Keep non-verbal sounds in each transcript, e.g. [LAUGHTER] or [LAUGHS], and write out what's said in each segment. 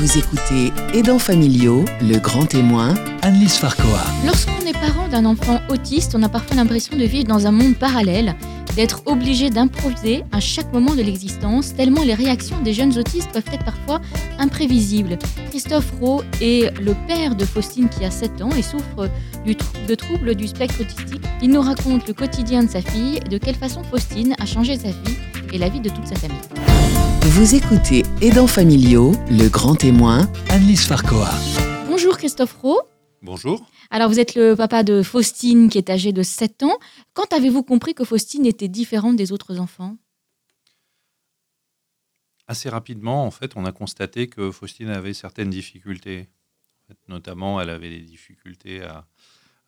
Vous écoutez Aidants familiaux, le grand témoin, Annelise Farcoa. Lorsqu'on est parent d'un enfant autiste, on a parfois l'impression de vivre dans un monde parallèle, d'être obligé d'improviser à chaque moment de l'existence, tellement les réactions des jeunes autistes peuvent être parfois imprévisibles. Christophe Rowe est le père de Faustine qui a 7 ans et souffre du trou- de troubles du spectre autistique. Il nous raconte le quotidien de sa fille et de quelle façon Faustine a changé sa vie et la vie de toute sa famille. Vous écoutez Aidants familiaux, le grand témoin, Annelise Farcoa. Bonjour Christophe Rowe. Bonjour. Alors vous êtes le papa de Faustine qui est âgée de 7 ans. Quand avez-vous compris que Faustine était différente des autres enfants? Assez rapidement, en fait, on a constaté que Faustine avait certaines difficultés. Notamment, elle avait des difficultés à,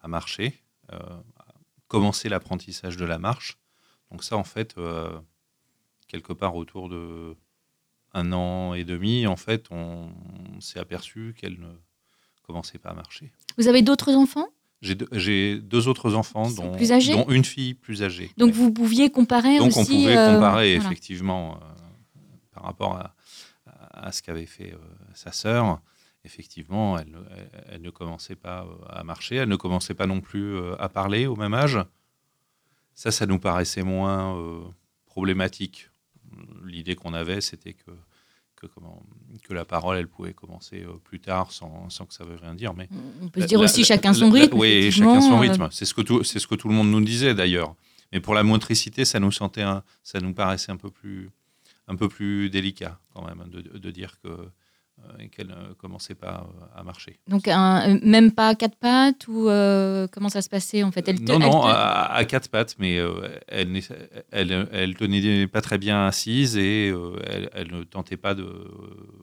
à marcher, euh, à commencer l'apprentissage de la marche. Donc ça, en fait, euh, quelque part autour de un an et demi, en fait, on, s'est aperçu qu'elle ne commençait pas à marcher. Vous avez d'autres enfants? J'ai deux, autres enfants, dont, plus âgés? dont une fille plus âgée. Donc Ouais. vous pouviez comparer Donc aussi on pouvait euh, comparer voilà. effectivement euh, par rapport à, à ce qu'avait fait euh, sa sœur. Effectivement, elle, elle- elle ne commençait pas à marcher, elle ne commençait pas non plus à parler au même âge. Ça, ça nous paraissait moins problématique. L'idée qu'on avait, c'était que, que, comment, que la parole, elle pouvait commencer euh, plus tard sans, sans que ça veuille rien dire. Mais On peut se dire la- aussi la- chacun son rythme. Oui, chacun son rythme. C'est ce, que tout- c'est ce que tout le monde nous disait d'ailleurs. Mais pour la motricité, ça nous, sentait un- ça nous paraissait un peu plus, un peu plus délicat quand même de, de dire que, euh, qu'elle ne commençait pas euh, à marcher. Donc un- euh, même pas à quatre pattes ou euh, comment ça se passait en fait? Elle te- non, elle non, te- à, à quatre pattes, mais euh, elle, elle, elle tenait pas très bien assise et euh, elle, elle ne tentait pas de,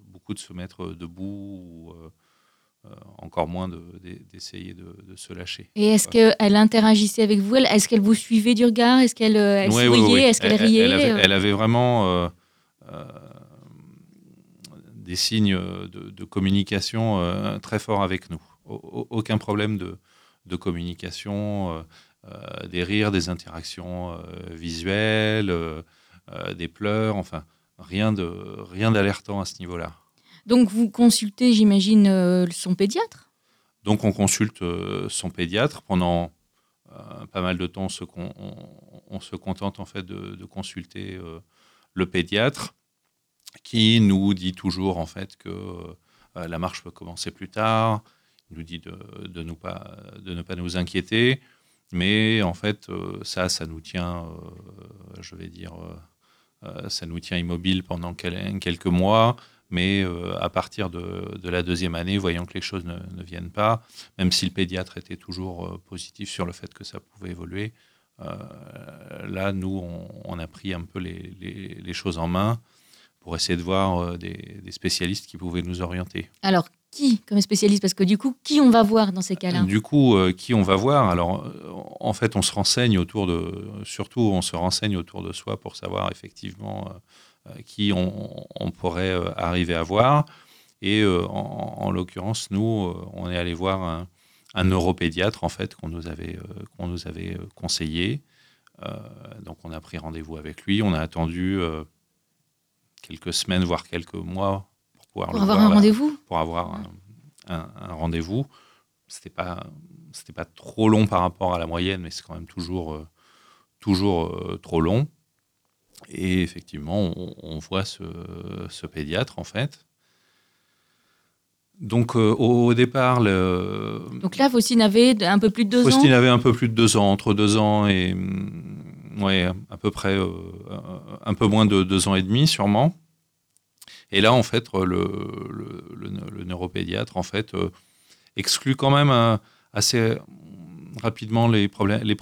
beaucoup de se mettre debout ou euh, euh, encore moins de- de- d'essayer de, de se lâcher. Et est-ce qu'elle interagissait avec vous? Est-ce qu'elle vous suivait du regard? Est-ce qu'elle euh, souriait? Est-ce qu'elle riait elle avait, euh, elle avait vraiment euh, euh, des signes de, de communication euh, très forts avec nous. Au- au- aucun problème de, de communication, euh, euh, des rires, des interactions euh, visuelles, euh, euh, des pleurs, enfin rien de rien d'alertant à ce niveau-là. Donc vous consultez, j'imagine, euh, son pédiatre? Donc on consulte euh, son pédiatre pendant euh, pas mal de temps. On se, con- on- on se contente en fait de, de consulter euh, le pédiatre qui nous dit toujours en fait que euh, la marche peut commencer plus tard. Il nous dit de, ne pas nous inquiéter, mais en fait euh, ça, ça nous tient, euh, je vais dire, ça nous tient immobile pendant quel- quelques mois. Mais à partir de, la deuxième année, voyant que les choses ne, ne viennent pas, même si le pédiatre était toujours positif sur le fait que ça pouvait évoluer, là, nous, on, a pris un peu les choses en main pour essayer de voir euh, des, des spécialistes qui pouvaient nous orienter. Alors qui comme spécialiste? Parce que du coup, qui on va voir dans ces cas-là? Du coup, euh, qui on va voir? Alors, euh, en fait, on se renseigne autour de, surtout, on se renseigne autour de soi pour savoir effectivement euh, qui on, on pourrait arriver à voir. Et en, en l'occurrence, nous, on est allé voir un, un neuropédiatre en fait qu'on nous avait qu'on nous avait conseillé. Donc, on a pris rendez-vous avec lui. On a attendu quelques semaines, voire quelques mois pour pouvoir Pour le avoir voir un rendez-vous? pour avoir un, un- un rendez-vous. C'était pas c'était pas trop long par rapport à la moyenne, mais c'est quand même toujours euh, toujours euh, trop long. Et effectivement, on, on voit ce, ce pédiatre en fait. Donc euh, au, départ, le, Donc là, Faustine avait un peu plus de deux Faustine ans? avait un peu plus de deux ans, entre deux ans et ouais, à peu près euh, un peu moins de deux ans et demi sûrement. Et là, en fait, le, le, neuropédiatre en fait euh, exclut quand même euh, assez rapidement les problèmes, les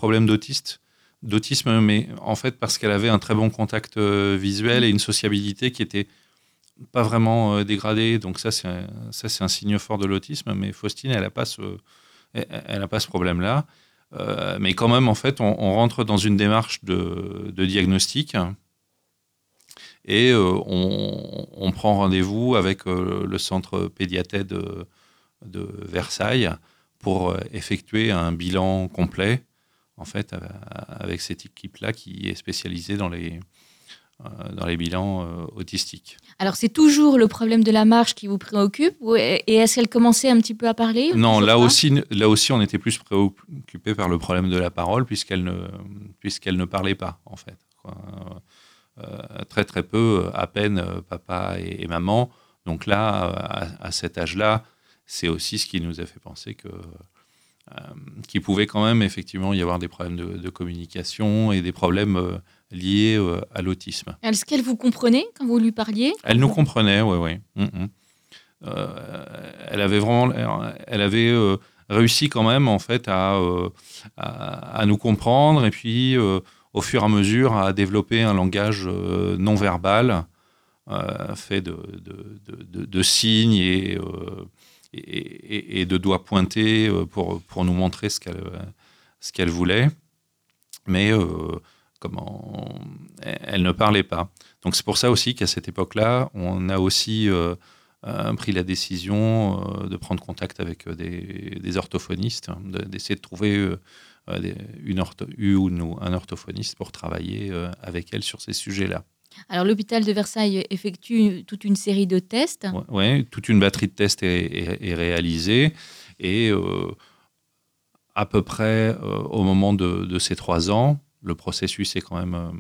d'autisme, mais en fait parce qu'elle avait un très bon contact euh, visuel et une sociabilité qui était pas vraiment euh, dégradée. Donc ça, c'est ça, un signe fort de l'autisme. Mais Faustine, elle n'a pas ce, pas ce problème-là. Euh, mais quand même, en fait, on, rentre dans une démarche de, diagnostic. Et euh, on, prend rendez-vous avec euh, le centre pédiathèque de, de Versailles pour effectuer un bilan complet, en fait, avec cette équipe-là qui est spécialisée dans les, dans les bilans autistiques. Alors c'est toujours le problème de la marche qui vous préoccupe et est-ce qu'elle commençait un petit peu à parler Non, là aussi, là aussi on était plus préoccupé par le problème de la parole puisqu'elle ne, puisqu'elle ne parlait pas en fait. très très peu, à peine papa et, maman. Donc là, à, cet âge-là, c'est aussi ce qui nous a fait penser que qu'il pouvait quand même effectivement y avoir des problèmes de, de communication et des problèmes euh, à l'autisme. Est-ce qu'elle vous comprenait quand vous lui parliez? Elle nous comprenait, oui, oui. Mm, mm. Euh, elle avait vraiment, elle avait euh, réussi quand même en fait à, à, nous comprendre et puis au fur et à mesure à développer un langage non verbal fait de, de, de, signes et, et, et, de doigts pointés pour, pour nous montrer ce qu'elle ce qu'elle voulait. Mais comment elle ne parlait pas. Donc c'est pour ça aussi qu'à cette époque-là, on a aussi euh, euh, pris la décision euh, de prendre contact avec des, orthophonistes, hein, d'essayer de trouver une, ou un orthophoniste pour travailler avec elle sur ces sujets-là. Alors l'hôpital de Versailles effectue toute une série de tests. Oui, toute une batterie de tests est, réalisée et à peu près au moment de, de ces trois ans, le processus est quand même euh,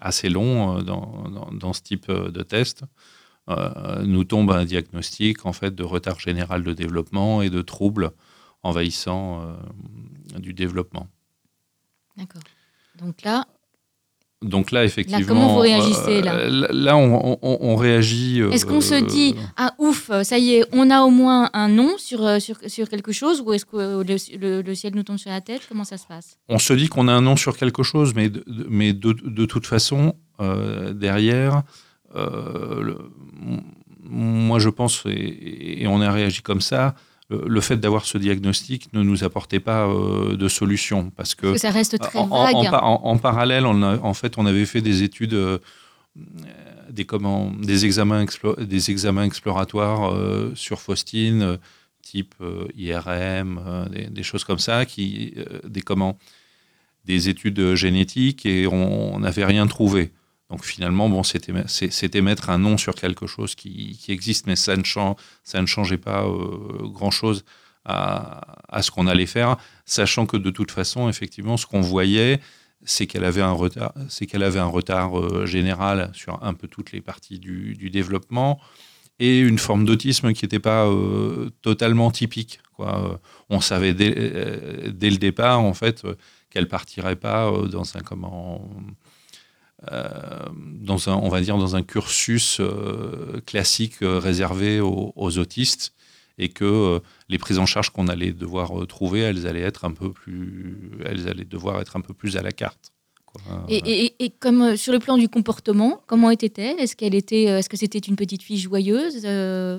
assez long euh, dans, ce type euh, de test. nous tombe un diagnostic en fait de retard général de développement et de troubles envahissants du développement. D'accord. Donc là, donc là, effectivement. comment vous réagissez là euh, Là, on, réagit. est-ce qu'on se dit euh, ah ouf, ça y est, on a au moins un nom sur euh, sur, sur quelque chose ou est-ce que le, ciel nous tombe sur la tête? Comment ça se passe? On se dit qu'on a un nom sur quelque chose, mais de, mais de, de toute façon, derrière, moi je pense et, on a réagi comme ça le fait d'avoir ce diagnostic ne nous apportait pas euh, de solution parce que, ça reste très en, vague. En, parallèle, on en fait, on avait fait des études, euh, des, comment, des, examens des examens exploratoires euh, sur Faustine, type IRM, des, choses comme ça, qui, des comment, des études génétiques et on n'avait rien trouvé. Donc finalement, bon, c'était mettre un nom sur quelque chose qui, existe, mais ça ne, ça ne changeait pas euh, grand-chose à, ce qu'on allait faire, sachant que de toute façon, effectivement, ce qu'on voyait, c'est qu'elle avait un retard, c'est qu'elle avait un retard euh, général sur un peu toutes les parties du, développement et une forme d'autisme qui n'était pas euh, totalement typique. Quoi. On savait dès, dès, le départ, en fait, qu'elle partirait pas dans un dans un, on va dire, dans un cursus euh, classique euh, réservé aux, autistes et que les prises en charge qu'on allait devoir trouver, elles allaient être un peu plus, elles allaient devoir être un peu plus à la carte. Et, et, comme sur le plan du comportement, comment était-elle? Est-ce qu'elle était, est-ce que c'était une petite fille joyeuse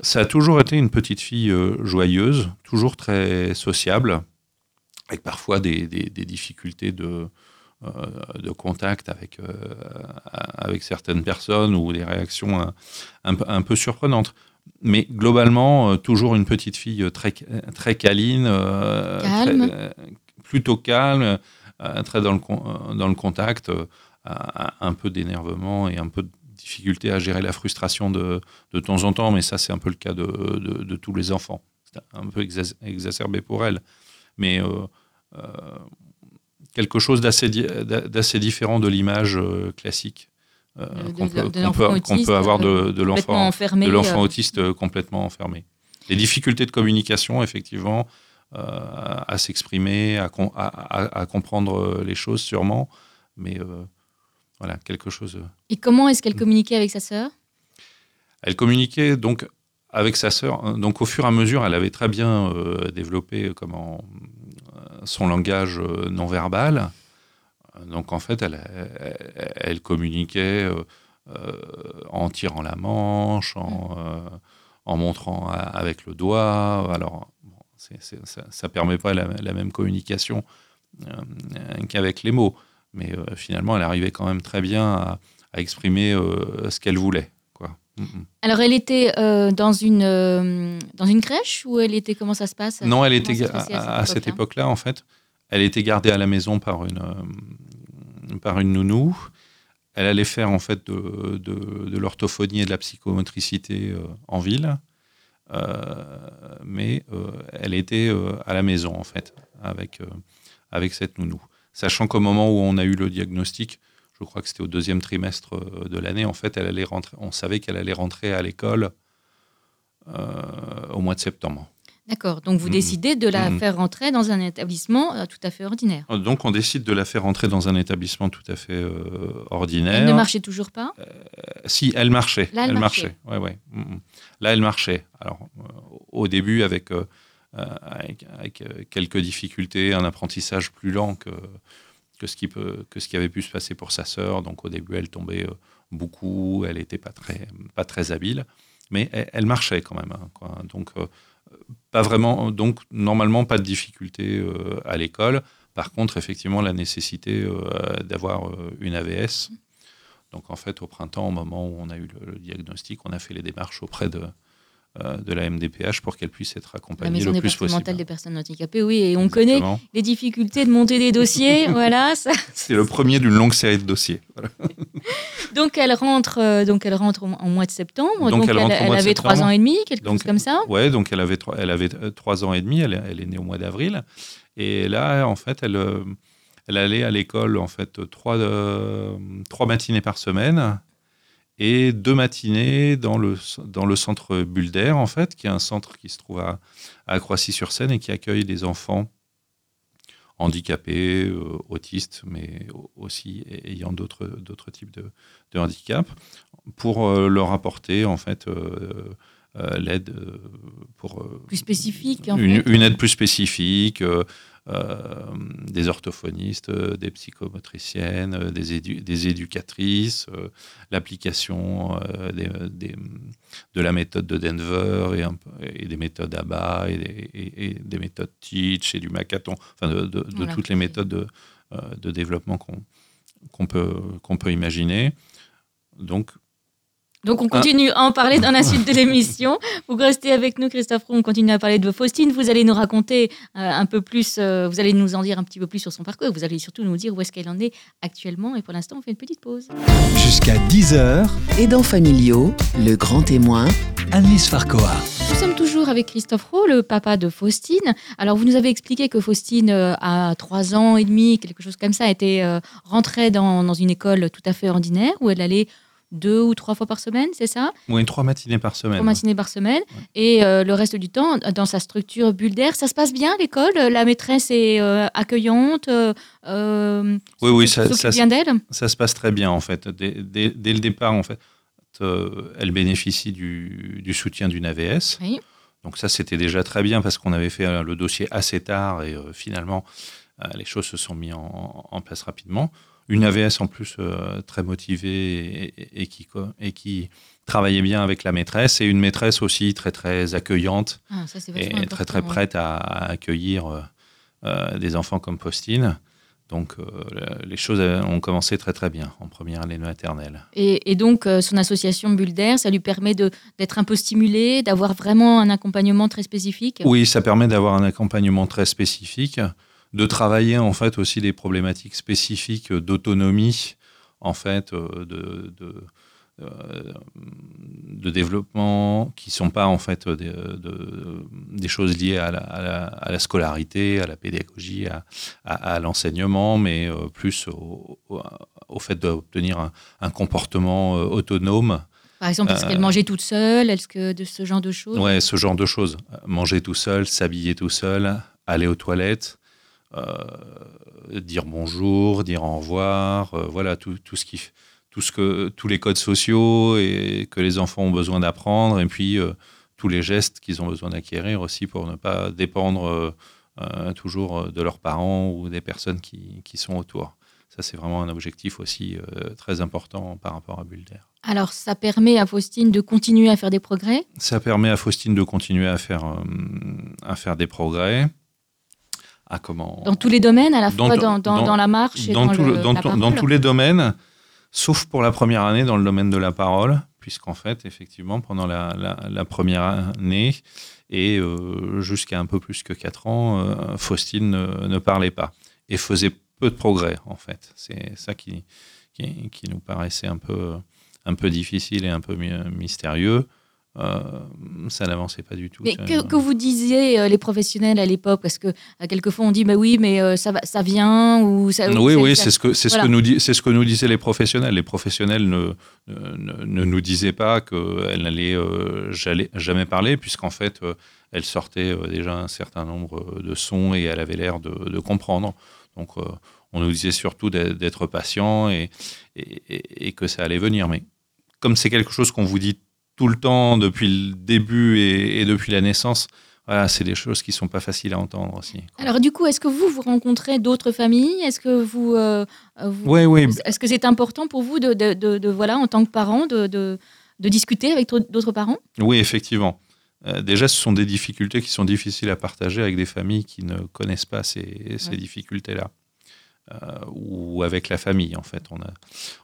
Ça a toujours été une petite fille joyeuse, toujours très sociable, avec parfois des, des, des difficultés de, euh, de contact avec, euh, avec certaines personnes ou des réactions un, un, peu surprenantes. Mais globalement, euh, toujours une petite fille très, très câline, plutôt calme, très dans le, dans le contact, un peu d'énervement et un peu de difficulté à gérer la frustration de, de temps en temps, mais ça c'est un peu le cas de, de, tous les enfants. C'est un peu exacerbé pour elle. Mais quelque chose d'assez différent de l'image euh, classique euh, qu'on peut, avoir de, de l'enfant euh. autiste complètement enfermé. Les difficultés de communication, effectivement, à s'exprimer, à, à, comprendre les choses sûrement, mais voilà, quelque chose. Et comment est-ce qu'elle communiquait avec sa sœur? Elle communiquait donc avec sa sœur. Donc au fur et à mesure, elle avait très bien développé comment son langage euh, non verbal. Donc en fait, elle, elle, communiquait euh, euh, en tirant la manche, en, en montrant avec le doigt. Alors, ça ne permet pas la, même communication qu'avec les mots. Mais finalement, elle arrivait quand même très bien à, exprimer ce qu'elle voulait. Alors, elle était euh, dans, une, euh, dans une crèche ou elle était comment ça se passe? Non, elle était à, cette époque-là, en fait, elle était gardée à la maison par une, euh, par une nounou. elle allait faire en fait de, de, l'orthophonie et de la psychomotricité en ville, mais elle était à la maison en fait avec avec cette nounou. Sachant qu'au moment où on a eu le diagnostic, je crois que c'était au deuxième trimestre de l'année, en fait, elle allait rentrer, on savait qu'elle allait rentrer à l'école au mois de septembre. D'accord. Donc vous mm. décidez de la mm. faire rentrer dans un établissement euh, tout à fait ordinaire. Euh, donc on décide de la faire rentrer dans un établissement tout à fait euh, ordinaire. Elle ne marchait toujours pas? Si, elle marchait. Là, elle, marchait. Ouais, ouais. Mm, Là, elle marchait. Alors au début avec, avec, quelques difficultés, un apprentissage plus lent que, que, ce qui peut, que ce qui avait pu se passer pour sa sœur. Donc au début, elle tombait beaucoup, elle n'était pas très, pas très habile, mais elle, marchait quand même. Hein. Donc pas vraiment, donc normalement pas de difficulté euh, à l'école. Par contre, effectivement, la nécessité euh, d'avoir euh, une AVS. Donc en fait, au printemps, au moment où on a eu le diagnostic, on a fait les démarches auprès de, euh, de la MDPH pour qu'elle puisse être accompagnée le plus possible. des personnes handicapées, oui, et on connaît les difficultés de monter des dossiers, [LAUGHS] voilà. C'est le premier d'une longue série de dossiers. [LAUGHS] donc elle rentre, euh, donc elle rentre au, mois de septembre. Donc, elle, avait trois ans et demi, quelque chose comme ça. Ouais, donc elle avait elle avait euh, trois ans et demi. Elle, elle est née au mois d'avril, et là, en fait, elle elle allait à l'école en fait trois trois matinées par semaine et deux matinées dans le, dans le centre Bulder, en fait, qui est un centre qui se trouve à, à Croissy-sur-Seine et qui accueille des enfants handicapés, euh, autistes, mais aussi ayant d'autres, types de, de handicap, pour euh, leur apporter, en fait, euh, l'aide pour... plus spécifique, une, une, aide plus spécifique, euh, des orthophonistes, euh, des psychomotriciennes, euh, des, des éducatrices, l'application de la méthode de Denver et, des méthodes ABA et, des méthodes Teach et du Macathon, enfin de, toutes les méthodes de, de développement qu'on peut, qu'on peut imaginer. Donc, donc on continue à en parler dans la suite de l'émission. Vous restez avec nous, Christophe On continue à parler de Faustine. Vous allez nous raconter euh, un peu plus, euh, vous allez nous en dire un petit peu plus sur son parcours. Vous allez surtout nous dire où est-ce qu'elle en est actuellement. Et pour l'instant, on fait une petite pause. Jusqu'à 10h. Aidants familiaux, le grand témoin. Annelise Farcoa. Nous sommes toujours avec Christophe Roux, le papa de Faustine. Alors, vous nous avez expliqué que Faustine, euh, à 3 ans et demi, quelque chose comme ça, était rentrée dans, dans une école tout à fait ordinaire où elle allait deux ou trois fois par semaine, c'est ça? Oui, trois matinées par semaine. Trois matinées par semaine. Et euh, le reste du temps, dans sa structure bulle d'air, ça se passe bien l'école? La maîtresse est euh, accueillante euh, Oui, oui, ça, ça, bien d'elle? ça se passe très bien en fait. Dès, le départ, en fait, elle bénéficie du, soutien d'une AVS. Oui. Donc ça, c'était déjà très bien parce qu'on avait fait le dossier assez tard et finalement, les choses se sont mises en place rapidement une AVS en plus euh, très motivée et, qui, et qui travaillait bien avec la maîtresse et une maîtresse aussi très très accueillante ah, et très très prête à, accueillir euh, euh, des enfants comme Postine. Donc les choses ont commencé très très bien en première année de maternelle. Et, donc son association Bulder, ça lui permet d'être un peu stimulé, d'avoir vraiment un accompagnement très spécifique? Oui, ça permet d'avoir un accompagnement très spécifique de travailler en fait aussi des problématiques spécifiques d'autonomie, en fait, euh, de, euh, de, développement qui sont pas en fait des, des choses liées à la, scolarité, à la pédagogie, à, l'enseignement, mais euh, plus au, fait d'obtenir un, comportement autonome. Par exemple, est-ce qu'elle mangeait toute seule? Est-ce que de ce genre de choses? Ouais, ce genre de choses. Manger tout seul, s'habiller tout seul, aller aux toilettes, dire bonjour, dire au revoir, euh, voilà tout, tout, ce qui, tout ce que, tous les codes sociaux et que les enfants ont besoin d'apprendre, et puis euh, tous les gestes qu'ils ont besoin d'acquérir aussi pour ne pas dépendre toujours de leurs parents ou des personnes qui, qui sont autour. Ça, c'est vraiment un objectif aussi très important par rapport à Bulder. Alors, ça permet à Faustine de continuer à faire des progrès? Ça permet à Faustine de continuer à faire, à faire des progrès comment Dans tous les domaines, à la fois dans, dans, la marche et dans, dans, tous les domaines, sauf pour la première année dans le domaine de la parole, puisqu'en fait, effectivement, pendant la, la, première année et euh, jusqu'à un peu plus que 4 ans, euh, Faustine ne, parlait pas et faisait peu de progrès, en fait. C'est ça qui, qui, qui, nous paraissait un peu, un peu difficile et un peu mystérieux. Euh, ça n'avançait pas du tout. Mais que, que, vous disiez euh, les professionnels à l'époque Parce que euh, quelquefois on dit bah oui, mais ça, va, ça vient ou ça. Oui, oui, c'est ce que c'est ce que nous c'est ce que nous disaient les professionnels. Les professionnels ne ne, ne nous disaient pas qu'elle n'allait jamais parler, puisqu'en fait elle sortait déjà un certain nombre de sons et elle avait l'air de, de, comprendre. Donc on nous disait surtout d'être patient et, et, et, que ça allait venir. Mais comme c'est quelque chose qu'on vous dit tout le temps depuis le début et, depuis la naissance, voilà, c'est des choses qui sont pas faciles à entendre aussi. Alors du coup, est-ce que vous vous rencontrez d'autres familles? Est-ce que vous, euh, oui, oui. Est-ce que c'est important pour vous de, de, de, voilà, en tant que parent, de, discuter avec d'autres parents? Oui, effectivement. Euh, déjà, ce sont des difficultés qui sont difficiles à partager avec des familles qui ne connaissent pas ces, ces difficultés-là. Euh, ou avec la famille en fait. On a,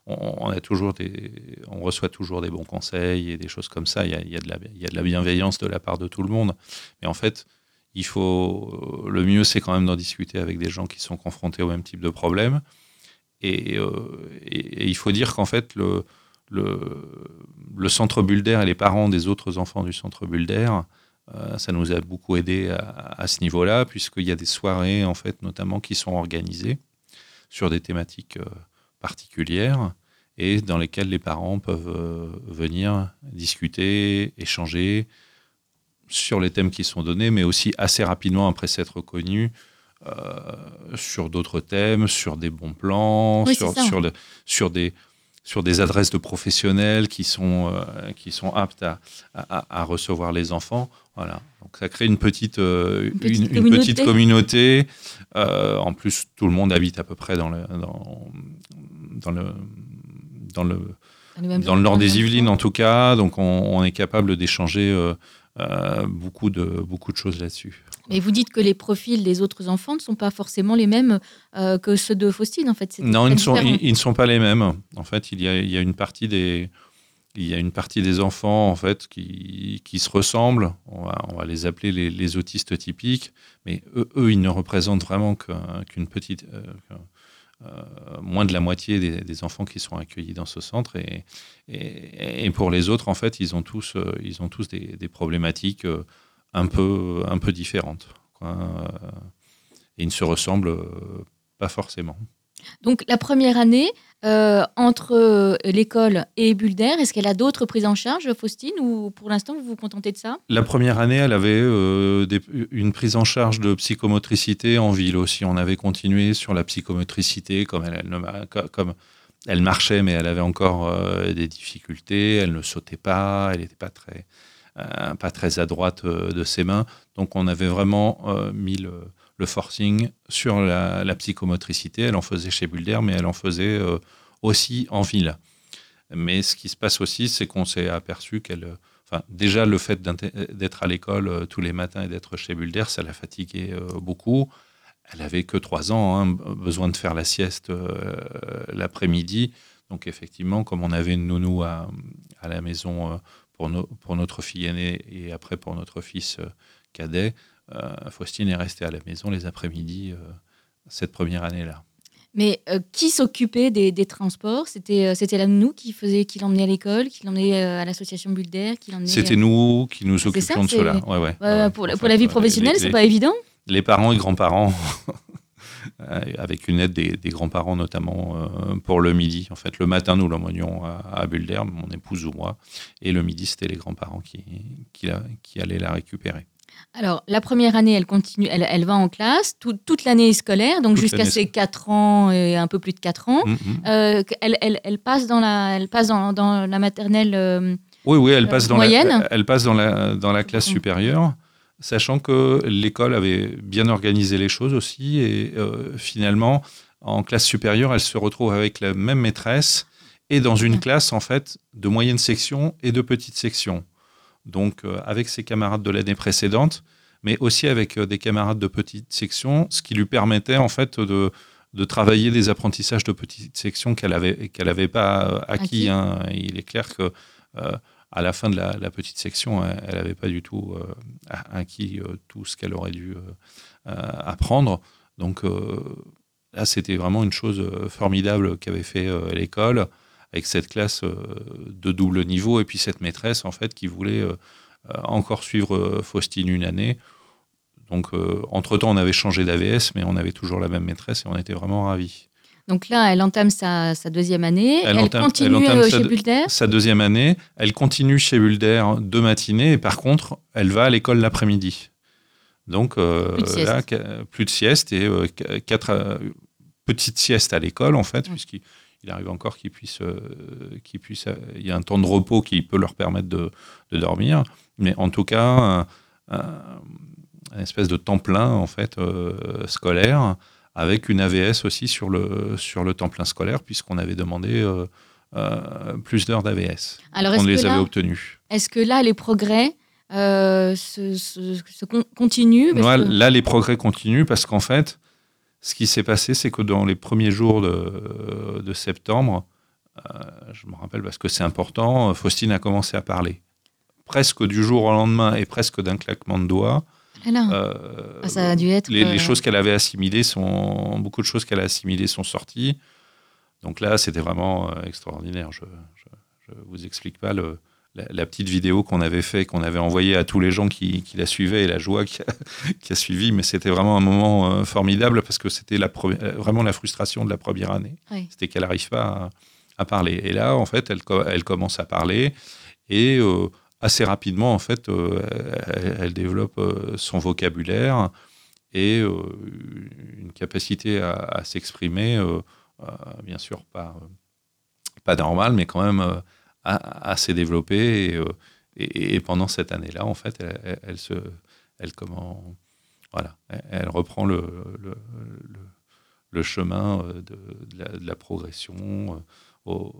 on, a toujours des, on reçoit toujours des bons conseils et des choses comme ça. Il y a, de, la, il y a de la bienveillance de la part de tout le monde. Mais en fait, il faut, le mieux c'est quand même d'en discuter avec des gens qui sont confrontés au même type de problème. Et, euh, il faut dire qu'en fait, le, le, le centre Bulder et les parents des autres enfants du centre Bulder, euh, ça nous a beaucoup aidé à, à ce niveau-là, puisqu'il y a des soirées, en fait, notamment, qui sont organisées sur des thématiques euh, particulières et dans lesquelles les parents peuvent euh, venir discuter, échanger sur les thèmes qui sont donnés, mais aussi assez rapidement après s'être connus euh, sur d'autres thèmes, sur des bons plans, sur, sur, le, sur, des, sur des adresses de professionnels qui sont, qui sont aptes à, à, recevoir les enfants. Voilà. Donc ça crée une petite, une, petite une, petite communauté euh, en plus, tout le monde habite à peu près dans le, dans, dans le, dans le, dans le nord des Yvelines, en tout cas. Donc, on, est capable d'échanger euh, euh, beaucoup, de, beaucoup de choses là-dessus. Mais vous dites que les profils des autres enfants ne sont pas forcément les mêmes que ceux de Faustine, en fait. Non, ils ne, sont, ils, ne, sont, pas les mêmes. En fait, il y a, il y a une partie des, il y a une partie des enfants en fait qui, qui se ressemblent. On va, on va les appeler les, les, autistes typiques, mais eux, eux, ils ne représentent vraiment qu'une petite, euh, euh, moins de la moitié des, des, enfants qui sont accueillis dans ce centre. Et, et, et, pour les autres, en fait, ils ont tous, euh, ils ont tous des, des problématiques euh, un peu, un peu différentes. Quoi. Et ils ne se ressemblent pas forcément. Donc la première année, euh, entre euh, l'école et Bulder, est-ce qu'elle a d'autres prises en charge, Faustine, ou pour l'instant vous vous contentez de ça? La première année, elle avait euh, des, une prise en charge de psychomotricité en ville aussi. On avait continué sur la psychomotricité, comme elle, elle, comme elle marchait, mais elle avait encore des difficultés, elle ne sautait pas, elle n'était pas très, pas très à droite de ses mains. Donc on avait vraiment mis le forcing sur la, psychomotricité. Elle en faisait chez Bulder, mais elle en faisait euh, aussi en ville. Mais ce qui se passe aussi, c'est qu'on s'est aperçu qu'elle. Enfin, déjà, le fait d'être à l'école euh, tous les matins et d'être chez Bulder, ça la fatiguait euh, beaucoup. Elle avait que trois ans, hein, besoin de faire la sieste l'après-midi. Donc, effectivement, comme on avait une nounou à la maison pour, pour, notre fille aînée et après pour notre fils cadet, euh, Faustine est restée à la maison les après-midi euh, cette première année-là. Mais euh, qui s'occupait des, transports? C'était c'était la nous qui faisait, qui l'emmenait à l'école, qui l'emmenait à l'association Bulder, qui C'était nous qui nous occupions de cela. Ouais, ouais, pour, pour la vie professionnelle, c'est pas évident. Les parents et grands-parents, [LAUGHS] avec une aide des, grands-parents notamment pour le midi. En fait, le matin, nous l'emmenions à, à, Bulder, mon épouse ou moi, et le midi, c'était les grands-parents qui, qui, qui allaient la récupérer. Alors, la première année, elle continue, elle, elle va en classe toute l'année scolaire, donc jusqu'à ses 4 ans et un peu plus de 4 ans. Mm-hmm. euh, elle, elle, elle, passe dans la, elle passe dans, dans la maternelle euh, Oui, oui, elle passe, dans moyenne. La, elle passe dans la, dans la classe supérieure, sachant que l'école avait bien organisé les choses aussi. Et euh, finalement, en classe supérieure, elle se retrouve avec la même maîtresse et dans une classe, en fait, de moyenne section et de petite section donc euh, avec ses camarades de l'année précédente, mais aussi avec euh, des camarades de petite section, ce qui lui permettait en fait de, de travailler des apprentissages de petite section qu'elle avait qu'elle n'avait pas acquis. Hein. Il est clair que à la fin de la, petite section, elle n'avait pas du tout acquis tout ce qu'elle aurait dû apprendre. Donc là, c'était vraiment une chose euh, formidable qu'avait fait euh, l'école avec cette classe euh, de double niveau et puis cette maîtresse en fait qui voulait euh, euh, encore suivre euh, Faustine une année. Donc, euh, entre-temps, on avait changé d'AVS, mais on avait toujours la même maîtresse et on était vraiment ravis. Donc là, elle entame sa, sa deuxième année. Elle Elle, entame- continue elle entame euh, chez de- Bulder. Sa deuxième année, elle continue chez Bulder deux matinées et par contre, elle va à l'école l'après-midi. Donc, euh, Plus là, qua- plus de sieste et euh, qu- quatre euh, petites siestes à l'école, en fait, puisqu'il il arrive encore euh, qu'ils puissent. euh, il y a un temps de repos qui peut leur permettre de, de dormir. Mais en tout cas, un, un- un espèce de temps plein, en fait, euh, scolaire, avec une AVS aussi sur le, sur le temps plein scolaire, puisqu'on avait demandé. euh, euh, plus d'heures d'AVS. Alors, On les que, avait là, obtenus. est-ce que là, les progrès euh, se, se- se con- continuent Là, que- là, les progrès continuent parce qu'en fait, ce qui s'est passé, c'est que dans les premiers jours de, de septembre, je me rappelle parce que c'est important, Faustine a commencé à parler. Presque du jour au lendemain et presque d'un claquement de doigts. Là, euh, ah, ça a dû être. les, les euh, choses qu'elle avait assimilées sont beaucoup de choses qu'elle a assimilées sont sorties. Donc là, c'était vraiment euh, extraordinaire. Je, je vous explique pas le, la, la petite vidéo qu'on avait fait, qu'on avait envoyée à tous les gens qui, qui la suivaient et la joie qui a, [LAUGHS] qui a suivi. Mais c'était vraiment un moment formidable parce que c'était la vraiment la frustration de la première année. Oui. C'était qu'elle n'arrive pas à, à parler. Et là, en fait, elle, co- elle commence à parler et euh, assez rapidement, en fait, euh, elle, développe euh, son vocabulaire et euh, une capacité à, s'exprimer, bien sûr pas, pas normale, mais quand même assez développée. Et, pendant cette année-là, en fait, elle, se, elle comment, voilà, elle, reprend le, le, chemin de, la, progression, au-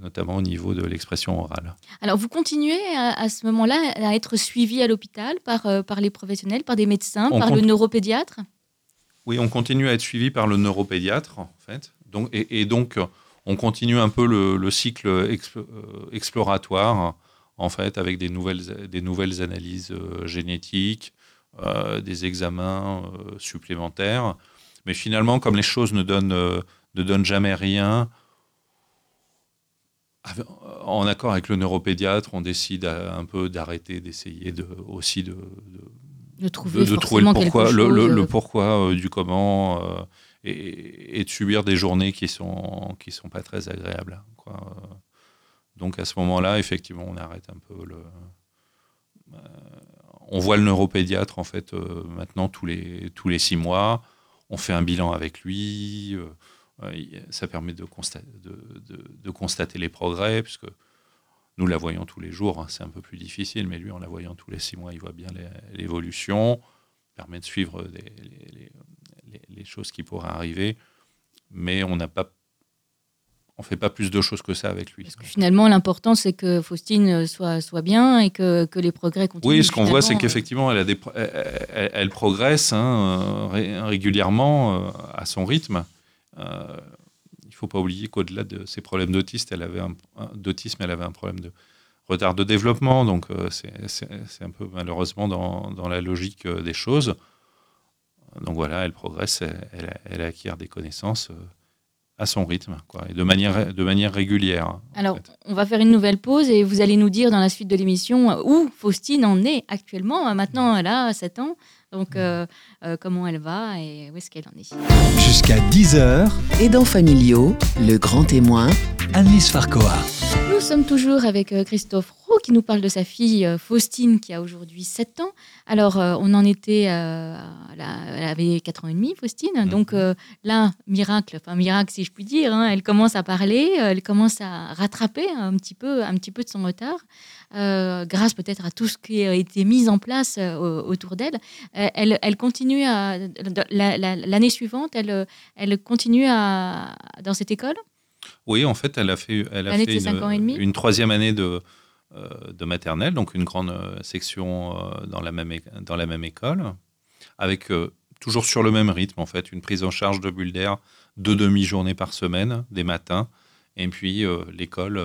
notamment au niveau de l'expression orale. Alors, vous continuez à, à ce moment-là à être suivi à l'hôpital par, euh, par les professionnels, par des médecins, On par le neuropédiatre? Oui, on continue à être suivi par le neuropédiatre, en fait. Donc, et, et donc, on continue un peu le, le cycle euh, exploratoire, en fait, avec des nouvelles, des nouvelles analyses euh, génétiques, des examens supplémentaires. Mais finalement, comme les choses ne donnent, ne donnent jamais rien, en accord avec le neuropédiatre, on décide un peu d'arrêter, d'essayer de, aussi de- de, de trouver de, de trouver le pourquoi, quelque le, chose. le- le euh, pourquoi euh, du comment euh, et, et de subir des journées qui sont qui sont pas très agréables. quoi. Euh, Donc à ce moment-là, effectivement, on arrête un peu le. euh, on voit le neuropédiatre en fait euh, maintenant tous les tous les six mois. On fait un bilan avec lui. Euh, euh, ça permet de, consta- de, de- de constater les progrès puisque nous la voyons tous les jours, hein, c'est un peu plus difficile, mais lui, en la voyant tous les six mois, il voit bien l'évolution, permet de suivre des- les, les- les- les choses qui pourraient arriver, mais on n'a pas, on fait pas plus de choses que ça avec lui. Parce que finalement, l'important, c'est que Faustine soit, soit bien et que, que les progrès continuent. Oui, ce qu'on voit, c'est euh, qu'effectivement, elle, a des pro- elle, elle- elle progresse hein, euh, ré- régulièrement euh, à son rythme. Euh, il ne faut pas oublier qu'au-delà de ses problèmes d'autisme, elle avait un, d'autisme, elle avait un problème de retard de développement. Donc, euh, c'est, un peu malheureusement dans, la logique euh, des choses. Donc voilà, elle progresse, elle, acquiert des connaissances à son rythme, et de manière, régulière. hein, Alors, on va faire une nouvelle pause et vous allez nous dire dans la suite de l'émission où Faustine en est actuellement. Maintenant, elle a 7 ans. Donc, euh, euh, comment elle va et où est-ce qu'elle en est? Jusqu'à 10h, Aidants familiaux, le grand témoin, Annelise Farcoa. Nous sommes toujours avec euh, Christophe Roux qui nous parle de sa fille euh, Faustine qui a aujourd'hui 7 ans. Alors, euh, on en était, euh, elle avait 4 ans et demi, Faustine. Donc euh, là, miracle, enfin miracle si je puis dire, hein, elle commence à parler, elle commence à rattraper un petit peu, un petit peu de son retard, euh, grâce peut-être à tout ce qui a été mis en place au- autour d'elle. Elle, elle continue à, la- la- l'année suivante, elle, elle continue à, dans cette école? Oui, en fait, elle a fait, elle a fait une, une troisième année de, euh, de maternelle, donc une grande euh, section euh, dans, la même, dans la même école, avec euh, toujours sur le même rythme, en fait, une prise en charge de bulle d'air, deux demi-journées par semaine, des matins, et puis l'école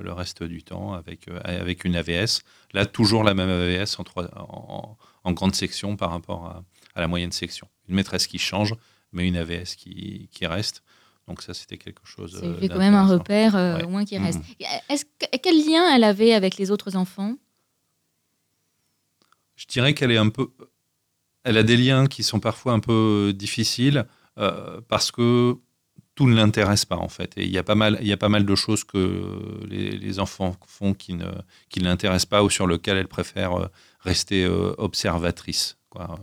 le reste du temps avec, avec une AVS. Là, toujours la même AVS en, trois- en, en grande section par rapport à, à la moyenne section. Une maîtresse qui change, mais une AVS qui, qui reste. Donc ça, c'était quelque chose. C'est euh, quand même un repère euh, Ouais. au moins qui reste. Mhm. Est-ce que- quel lien elle avait avec les autres enfants? Je dirais qu'elle est un peu. Elle a des liens qui sont parfois un peu difficiles euh, parce que tout ne l'intéresse pas en fait. Et il y a pas mal, il y a pas mal de choses que les, les enfants font qui ne, qui ne l'intéressent pas ou sur lesquelles elle préfère rester observatrice. Quoi.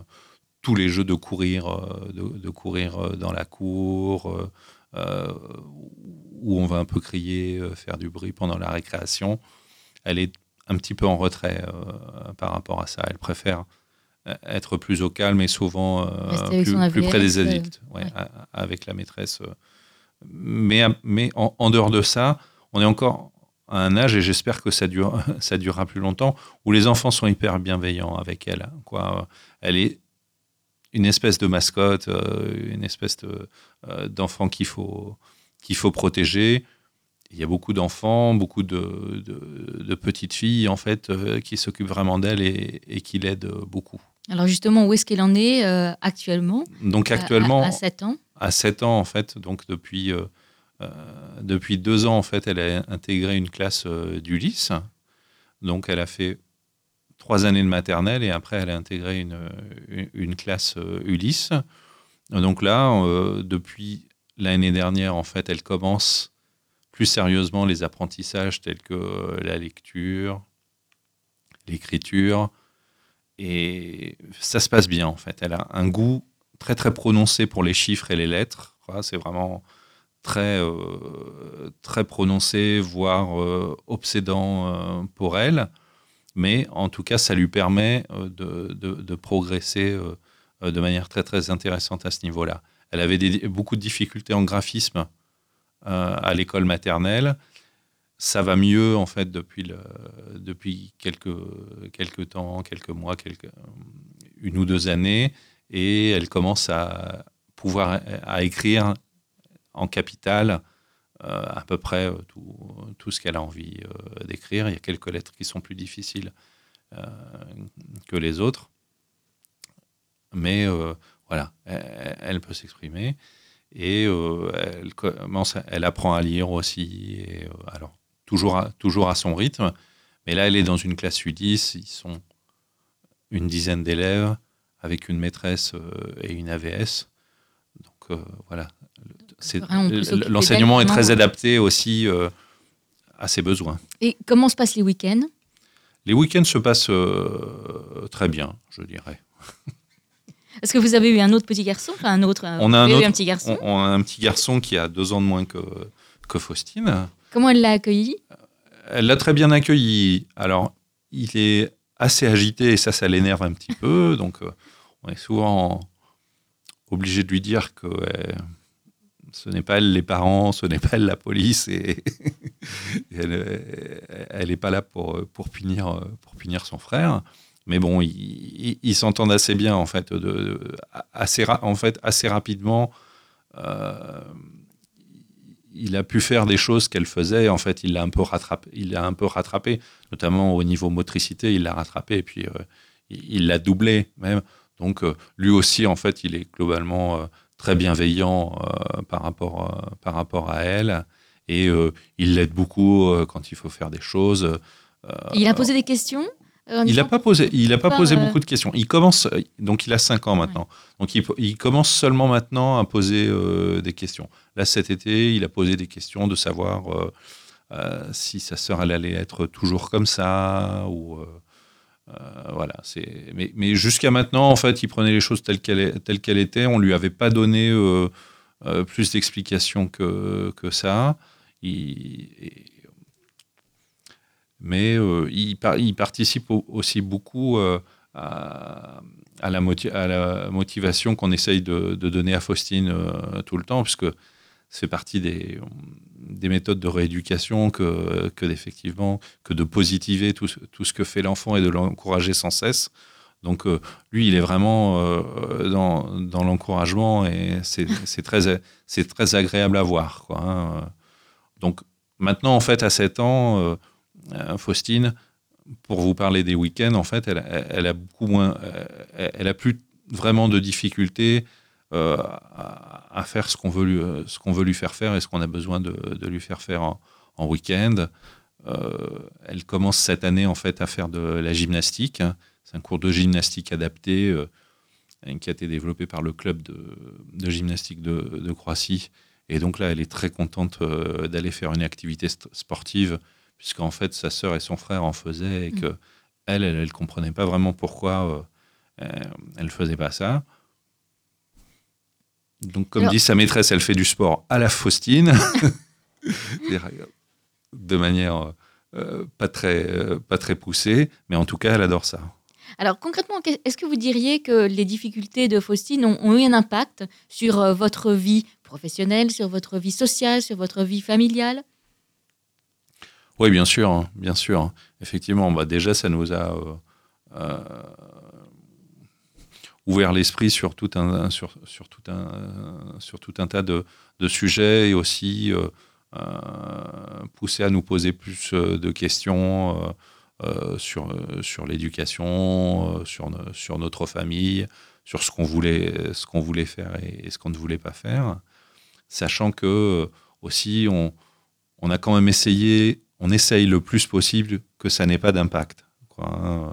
Tous les jeux de courir, de, de courir dans la cour, où on va un peu crier, euh, faire du bruit pendant la récréation, elle est un petit peu en retrait euh, par rapport à ça. Elle préfère euh, être plus au calme et souvent euh, plus, près des euh, adultes, ouais, ouais. a- avec la maîtresse. euh. Mais, mais en, en dehors de ça, on est encore à un âge, et j'espère que ça, dure, [LAUGHS] ça durera plus longtemps, où les enfants sont hyper bienveillants avec elle. Quoi. Elle est une espèce de mascotte, euh, une espèce de, euh, d'enfant qu'il faut, qu'il faut protéger. Il y a beaucoup d'enfants, beaucoup de, de- de petites filles en fait euh, qui s'occupent vraiment d'elle et, et qui l'aident beaucoup. Alors justement, où est-ce qu'elle en est euh, actuellement? Donc actuellement, à, à 7 ans. à 7 ans en fait, donc depuis euh, depuis deux ans en fait, elle a intégré une classe euh, d'Ulysse. Donc elle a fait trois années de maternelle et après elle a intégré une, une, classe euh, Ulysse. Donc là, euh, depuis l'année dernière en fait, elle commence plus sérieusement les apprentissages tels que euh, la lecture, l'écriture et ça se passe bien en fait. Elle a un goût très très prononcé pour les chiffres et les lettres. C'est vraiment très très prononcé, voire obsédant pour elle. Mais en tout cas, ça lui permet euh, de, progresser euh, euh, de manière très très intéressante à ce niveau-là. Elle avait beaucoup de difficultés en graphisme à l'école maternelle. Ça va mieux en fait depuis, quelques, temps, quelques mois, une ou deux années, et elle commence à pouvoir à écrire en capital à peu près euh, tout, ce qu'elle a envie euh, d'écrire. Il y a quelques lettres qui sont plus difficiles euh, que les autres, mais euh, voilà, elle, peut s'exprimer et euh, elle commence, apprend à lire aussi. Euh, alors toujours à, toujours à son rythme, mais là elle est dans une classe U10, ils sont une dizaine d'élèves avec une maîtresse euh, et une AVS. Donc euh, voilà, L'enseignement est très adapté aussi euh, à ses besoins. Et comment se passent les week-ends? Les week-ends se passent euh, très bien, je dirais. Est-ce que vous avez eu un autre petit garçon? Enfin, un autre. On a un autre- un petit garçon? On, on a un petit garçon qui a deux ans de moins que, que Faustine. Comment elle l'a accueilli? Elle l'a très bien accueilli. Alors, il est assez agité et ça, ça l'énerve un petit peu. Donc, euh, on est souvent obligé de lui dire que euh, ce n'est pas les parents, ce n'est pas la police et, elle n'est pas là pour, pour, punir, pour punir son frère. Mais bon, ils, s'entendent assez bien en fait, assez, en fait, assez rapidement. euh, il a pu faire des choses qu'elle faisait. En fait, il l'a un peu rattrapé. Il un peu rattrapé, notamment au niveau motricité. Il l'a rattrapé et puis euh, il l'a doublé même. Donc euh, lui aussi, en fait, il est globalement très bienveillant euh, par rapport euh, par rapport à elle et euh, il l'aide beaucoup quand il faut faire des choses. Il a posé des questions il n'a pas posé, il a pas posé beaucoup de questions. Il commence, donc il a 5 ans maintenant. Donc il, il commence seulement maintenant à poser euh, des questions. Là cet été, il a posé des questions de savoir euh, euh, si sa sœur allait être toujours comme ça ou mais, jusqu'à maintenant en fait, il prenait les choses telles qu'elles étaient. On lui avait pas donné euh, euh, plus d'explications que ça. Mais euh, il, par- il participe au- aussi beaucoup à, la motivation qu'on essaye de, donner à Faustine tout le temps, puisque c'est partie des, des méthodes de rééducation que, que d'effectivement que de positiver tout, tout ce que fait l'enfant et de l'encourager sans cesse. Donc euh, lui, il est vraiment euh, dans, dans l'encouragement et c'est très, très agréable à voir. Hein. Donc maintenant, en fait, à 7 ans, euh, Faustine, pour vous parler des week-ends, en fait, elle, elle- a beaucoup moins, elle a plus vraiment de difficultés à, faire ce qu'on veut, lui, ce qu'on veut lui faire faire et ce qu'on a besoin de, lui faire faire en, week-end. elle commence cette année en fait à faire de la gymnastique. C'est un cours de gymnastique adapté qui a été développé par le club de, gymnastique de, de, Croatie. Et donc là, elle est très contente d'aller faire une activité sportive, puisqu'en fait, sa sœur et son frère en faisaient et mm. que elle, elle ne comprenait pas vraiment pourquoi elle ne faisait pas ça. Donc, comme dit sa maîtresse, elle fait du sport à la Faustine, [LAUGHS] de manière euh, pas, très, euh, pas très poussée, mais en tout cas, elle adore ça. Alors concrètement, est-ce que vous diriez que les difficultés de Faustine ont, eu un impact sur euh, votre vie professionnelle, sur votre vie sociale, sur votre vie familiale? Oui, bien sûr, hein, bien sûr. Effectivement, bah déjà, ça nous a ouvert l'esprit sur tout un, sur, sur, tout un, sur tout un tas de, de sujets et aussi euh, euh, pousser à nous poser plus euh, de questions sur, sur l'éducation, sur, sur notre famille, sur ce qu'on voulait, ce qu'on voulait faire et, ce qu'on ne voulait pas faire, sachant que aussi on, on a quand même essayé, on essaye le plus possible que ça n'ait pas d'impact. Hein.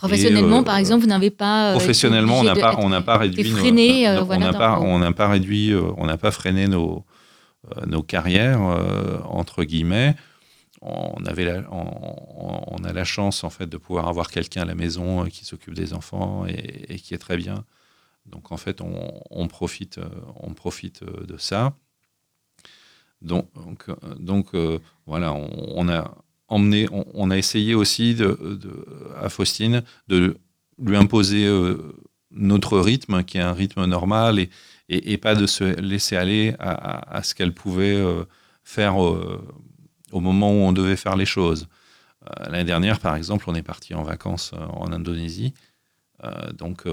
Professionnellement, par euh, exemple, vous n'avez pas. Euh, professionnellement, on n'a pas, on n'a pas réduit. Freiné, euh, on n'a pas, on n'a pas réduit, on n'a pas freiné nos nos carrières entre guillemets. On avait, la, on, a la chance en fait de pouvoir avoir quelqu'un à la maison qui s'occupe des enfants et, qui est très bien. Donc en fait, on, profite, on profite de ça. Donc, donc, voilà, on, a, on, a essayé aussi de, à Faustine de lui imposer euh, notre rythme, qui est un rythme normal, et, et, pas de se laisser aller à, ce qu'elle pouvait euh, faire euh, au moment où on devait faire les choses. L'année dernière, par exemple, on est parti en vacances en Indonésie, donc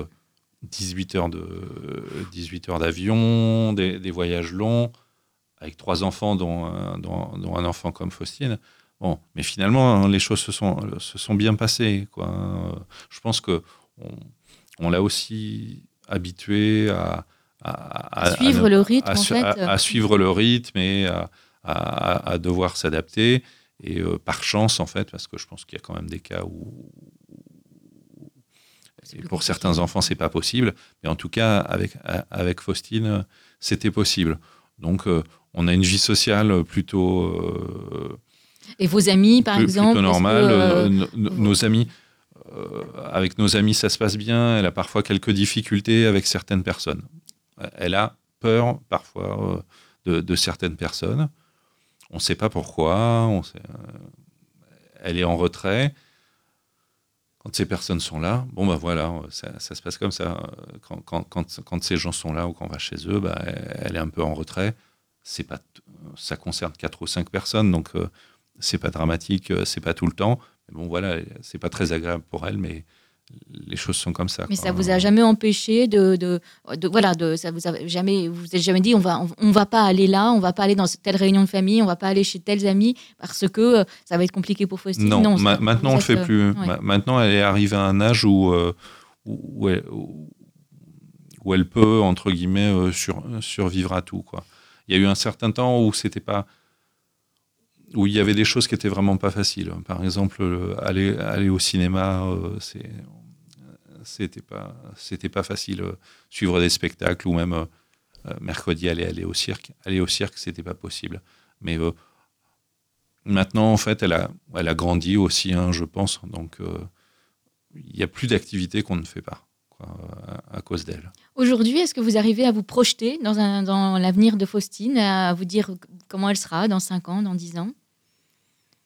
18 heures de 18 heures d'avion, des, voyages longs, avec trois enfants, dont, dont un enfant comme Faustine. Bon, mais finalement, hein, les choses se sont, se sont bien passées. Quoi. Je pense que on, l'a aussi habitué à, à, suivre le rythme, en fait. à, suivre le rythme et à, devoir s'adapter. Et euh, par chance, en fait, parce que je pense qu'il y a quand même des cas où, pour certains enfants, c'est pas possible. Mais en tout cas, avec, avec Faustine, c'était possible. Donc, euh, on a une vie sociale plutôt euh, et vos amis, par exemple Plutôt normal. Euh, euh, nos amis, euh, avec nos amis, ça se passe bien. Elle a parfois quelques difficultés avec certaines personnes. Elle a peur parfois de, certaines personnes. On ne sait pas pourquoi. On sait, elle est en retrait. Quand ces personnes sont là, bon ben voilà, ça, se passe comme ça. Quand, quand, quand, quand, ces gens sont là ou quand on va chez eux, bah, elle est un peu en retrait. C'est pas, ça concerne quatre ou cinq personnes, donc c'est pas dramatique, euh, c'est pas tout le temps. Mais bon, voilà, c'est pas très agréable pour elle, mais les choses sont comme ça. Mais ça vous a jamais empêché de, de, voilà, de, ça vous a jamais, vous avez jamais dit, on va, on, va pas aller là, on va pas aller dans telle réunion de famille, on va pas aller chez tels amis parce que euh, ça va être compliqué pour Faustine. Non, maintenant on le fait plus. Euh, maintenant, elle est arrivée à un âge où, où, elle, où, elle, peut entre guillemets sur, survivre à tout. Quoi. Il y a eu un certain temps où c'était pas où il y avait des choses qui étaient vraiment pas faciles. Par exemple, aller, aller au cinéma, euh, c'est c'était pas c'était pas facile. Suivre des spectacles ou même euh, mercredi aller aller au cirque, aller au cirque, c'était pas possible. Mais euh, maintenant, en fait, elle a elle a grandi aussi, hein, je pense. Donc, il n'y a plus d'activités qu'on ne fait pas. à, cause d'elle. Aujourd'hui, est-ce que vous arrivez à vous projeter dans, dans l'avenir de Faustine, à vous dire comment elle sera dans 5 ans, dans 10 ans?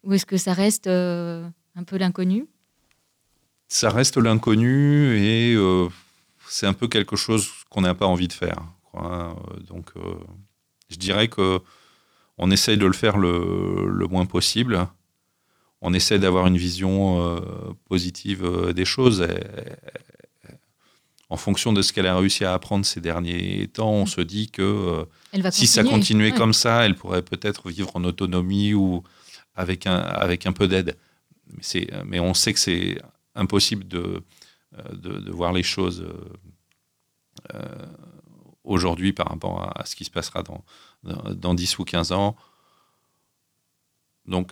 Ou est-ce que ça reste euh, un peu l'inconnu? Ça reste l'inconnu et euh, c'est un peu quelque chose qu'on n'a pas envie de faire. Euh, donc, je dirais que on essaye de le faire le, le moins possible. On essaie d'avoir une vision positive des choses en fonction de ce qu'elle a réussi à apprendre ces derniers temps, on se dit que si ça continuait comme ça, elle pourrait peut-être vivre en autonomie ou avec un, avec un peu d'aide. Mais, mais on sait que c'est impossible de, euh, de, voir les choses euh, aujourd'hui par rapport à, ce qui se passera dans, dans, 10 ou 15 ans. Donc,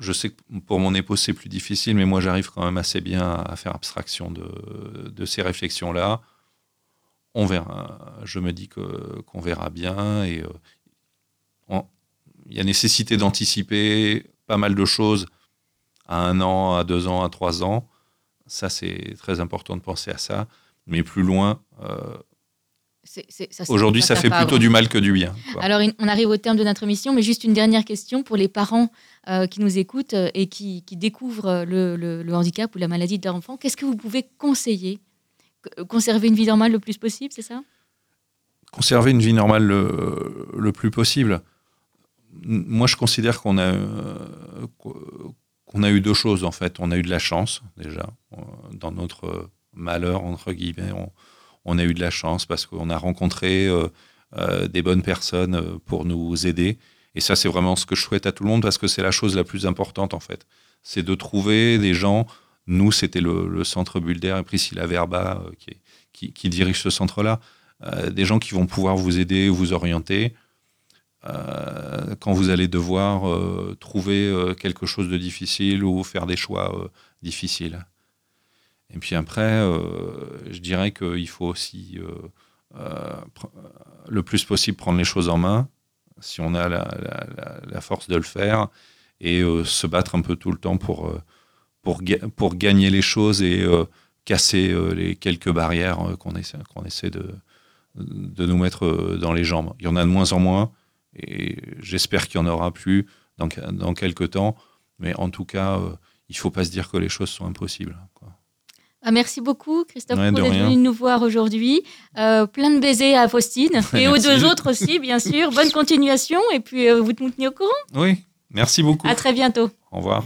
je sais que pour mon épouse, c'est plus difficile, mais moi, j'arrive quand même assez bien à faire abstraction de, de ces réflexions-là. On verra. Je me dis qu'on verra bien et euh, il y a nécessité d'anticiper pas mal de choses à un an, à deux ans, à trois ans. Ça, c'est très important de penser à ça. Mais plus loin, euh, Aujourd'hui, ça fait plutôt du mal que du bien. Alors, on arrive au terme de notre émission, mais juste une dernière question pour les parents euh, qui nous écoutent euh, et qui, découvrent le, handicap ou la maladie de leur enfant. Qu'est-ce que vous pouvez conseiller? Conserver une vie normale le plus possible, c'est ça? Conserver une vie normale le, plus possible. Moi, je considère qu'on a, qu'on a eu deux choses, en fait. On a eu de la chance, déjà, dans notre malheur, entre guillemets. On, a eu de la chance parce qu'on a rencontré euh, euh, des bonnes personnes euh, pour nous aider. Et ça, c'est vraiment ce que je souhaite à tout le monde parce que c'est la chose la plus importante, en fait. C'est de trouver des gens. Nous, c'était le, centre Bulder et Priscilla Verba qui, qui, dirige ce centre-là. des gens qui vont pouvoir vous aider, vous orienter. Quand vous allez devoir trouver quelque chose de difficile ou faire des choix difficiles. Et puis après, euh, je dirais qu'il faut aussi euh, euh, le plus possible prendre les choses en main, si on a la, force de le faire, et se battre un peu tout le temps pour, pour, pour gagner les choses et casser les quelques barrières qu'on essaie, qu'on essaie de, de nous mettre dans les jambes. Il y en a de moins en moins, et j'espère qu'il n'y en aura plus dans, dans, quelques temps. Mais en tout cas, euh, il ne faut pas se dire que les choses sont impossibles. Hein, ah, merci beaucoup, Christophe, d'être venu nous voir aujourd'hui. Euh, plein de baisers à Faustine [LAUGHS] et aux deux autres aussi, bien sûr. [LAUGHS] Bonne continuation et puis euh, vous te tenez au courant. Oui, merci beaucoup. À très bientôt. Au revoir.